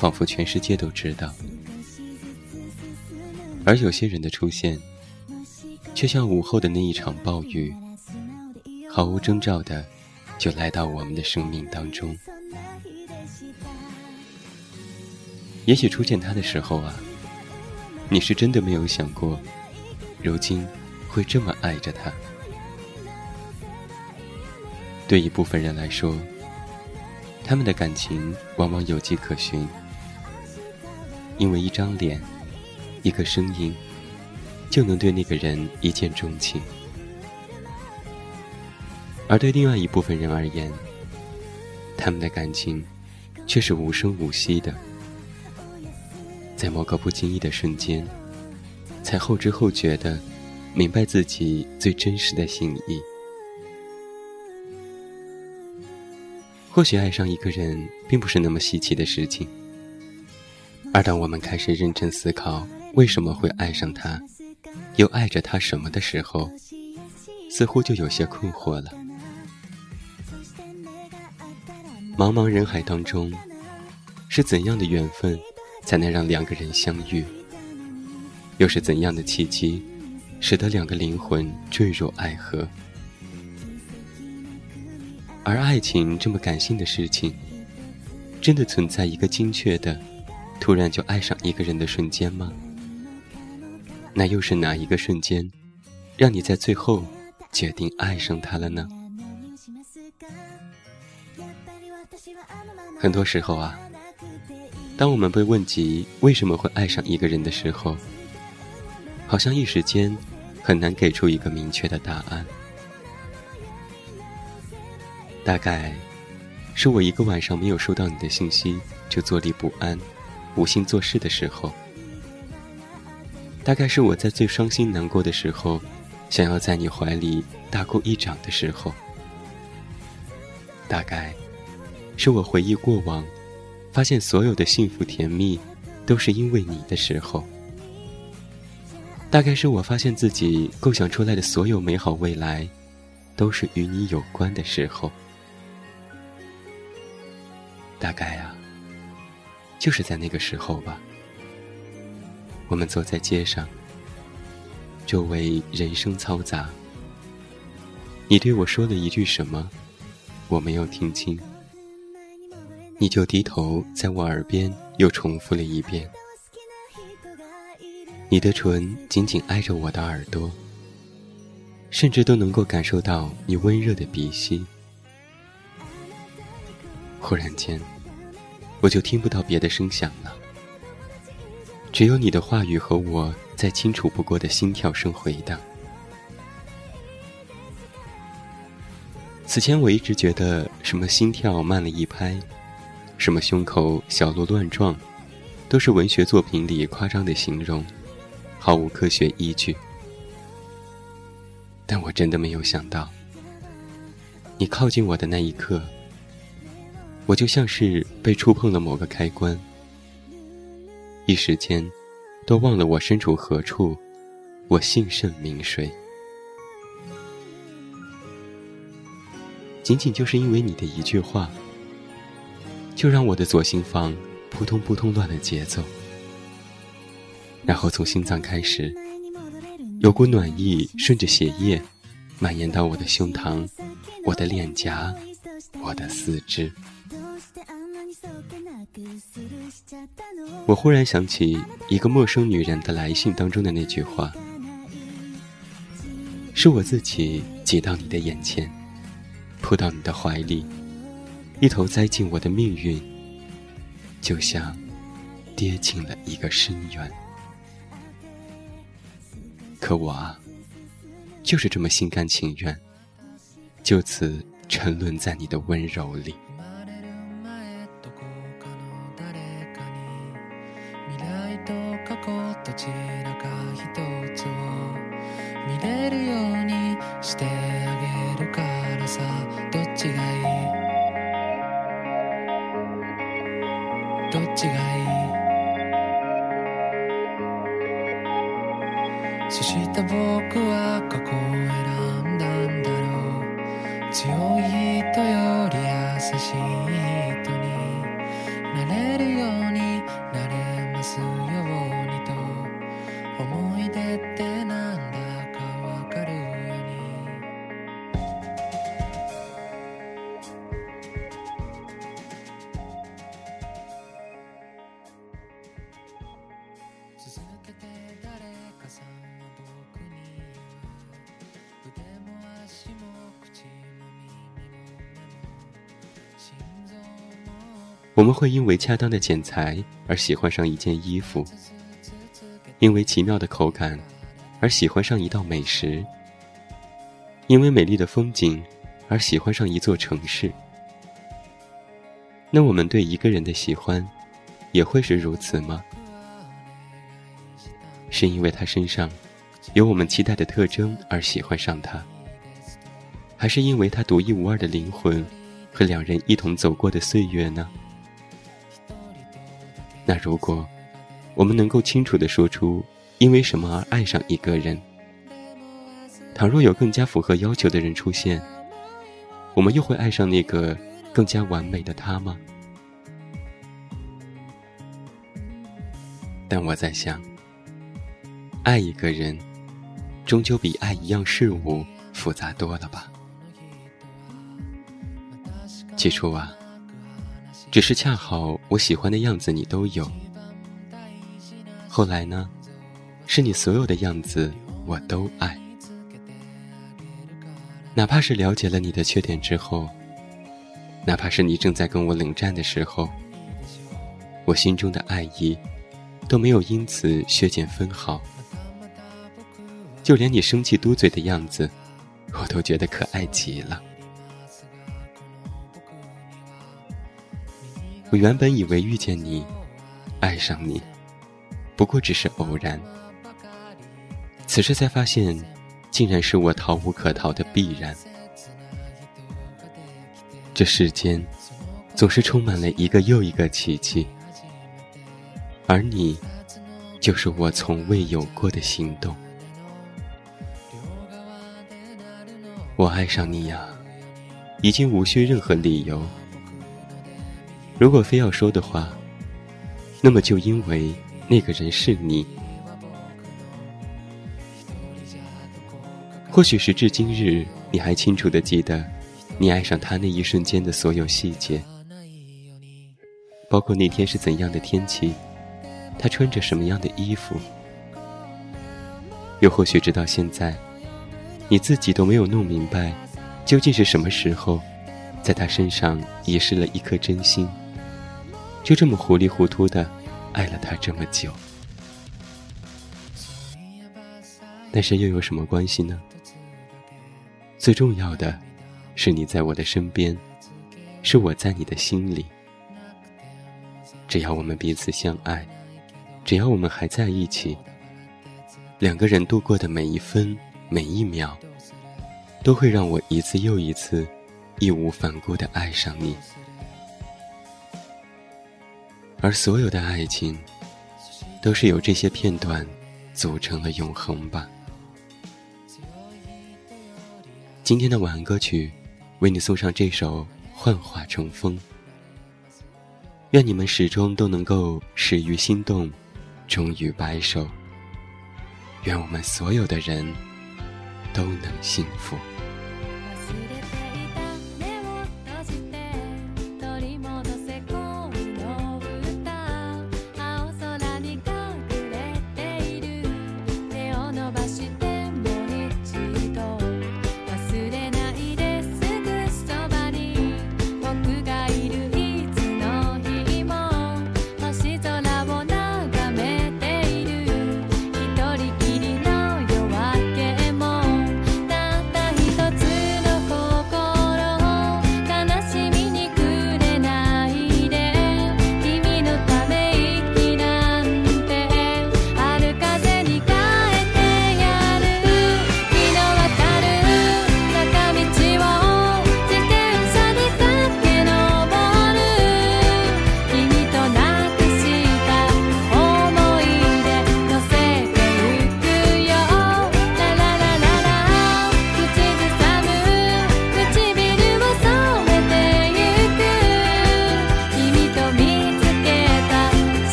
仿佛全世界都知道；而有些人的出现，却像午后的那一场暴雨，毫无征兆的就来到我们的生命当中。也许初见他的时候啊，你是真的没有想过，如今会这么爱着他。对一部分人来说，他们的感情往往有迹可循，因为一张脸、一个声音，就能对那个人一见钟情；而对另外一部分人而言，他们的感情却是无声无息的，在某个不经意的瞬间，才后知后觉的明白自己最真实的心意。或许爱上一个人并不是那么稀奇的事情，而当我们开始认真思考为什么会爱上他，又爱着他什么的时候，似乎就有些困惑了。茫茫人海当中，是怎样的缘分才能让两个人相遇？又是怎样的契机，使得两个灵魂坠入爱河？而爱情这么感性的事情，真的存在一个精确的，突然就爱上一个人的瞬间吗？那又是哪一个瞬间，让你在最后决定爱上他了呢？很多时候啊，当我们被问及为什么会爱上一个人的时候，好像一时间很难给出一个明确的答案。大概是我一个晚上没有收到你的信息就坐立不安、无心做事的时候；大概是我在最伤心难过的时候，想要在你怀里大哭一场的时候；大概是我回忆过往，发现所有的幸福甜蜜都是因为你的时候；大概是我发现自己构想出来的所有美好未来，都是与你有关的时候。大概啊，就是在那个时候吧。我们走在街上，周围人声嘈杂。你对我说了一句什么，我没有听清。你就低头在我耳边又重复了一遍。你的唇紧紧挨着我的耳朵，甚至都能够感受到你温热的鼻息。忽然间，我就听不到别的声响了，只有你的话语和我再清楚不过的心跳声回荡。此前我一直觉得什么心跳慢了一拍，什么胸口小鹿乱撞，都是文学作品里夸张的形容，毫无科学依据。但我真的没有想到，你靠近我的那一刻。我就像是被触碰了某个开关，一时间都忘了我身处何处，我姓甚名谁。仅仅就是因为你的一句话，就让我的左心房扑通扑通乱了节奏，然后从心脏开始，有股暖意顺着血液蔓延到我的胸膛、我的脸颊、我的四肢。我忽然想起一个陌生女人的来信当中的那句话：“是我自己挤到你的眼前，扑到你的怀里，一头栽进我的命运，就像跌进了一个深渊。可我啊，就是这么心甘情愿，就此沉沦在你的温柔里。”ちらか一つを見れるようにしてあげるからさ。どっちがいい？どっちがいい？そして僕は過去を選んだんだろう。強い人より優しい人になれるように我们会因为恰当的剪裁而喜欢上一件衣服，因为奇妙的口感而喜欢上一道美食，因为美丽的风景而喜欢上一座城市。那我们对一个人的喜欢，也会是如此吗？是因为他身上有我们期待的特征而喜欢上他，还是因为他独一无二的灵魂和两人一同走过的岁月呢？那如果我们能够清楚地说出因为什么而爱上一个人，倘若有更加符合要求的人出现，我们又会爱上那个更加完美的他吗？但我在想，爱一个人，终究比爱一样事物复杂多了吧？起初啊，只是恰好我喜欢的样子你都有。后来呢，是你所有的样子我都爱，哪怕是了解了你的缺点之后，哪怕是你正在跟我冷战的时候，我心中的爱意都没有因此削减分毫。就连你生气嘟嘴的样子，我都觉得可爱极了。我原本以为遇见你，爱上你，不过只是偶然。此时才发现，竟然是我逃无可逃的必然。这世间，总是充满了一个又一个奇迹，而你，就是我从未有过的心动。我爱上你呀，已经无需任何理由。如果非要说的话，那么就因为那个人是你。或许时至今日，你还清楚的记得，你爱上他那一瞬间的所有细节，包括那天是怎样的天气，他穿着什么样的衣服，又或许直到现在，你自己都没有弄明白，究竟是什么时候，在他身上遗失了一颗真心，就这么糊里糊涂的爱了他这么久。但是又有什么关系呢？最重要的，是你在我的身边，是我在你的心里。只要我们彼此相爱，只要我们还在一起，两个人度过的每一分每一秒，都会让我一次又一次，义无反顾的爱上你。而所有的爱情，都是由这些片段组成了永恒吧。今天的晚安歌曲，为你送上这首《幻化成风》。愿你们始终都能够始于心动，终于白首。愿我们所有的人都能幸福。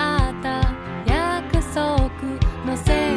った。約束のせい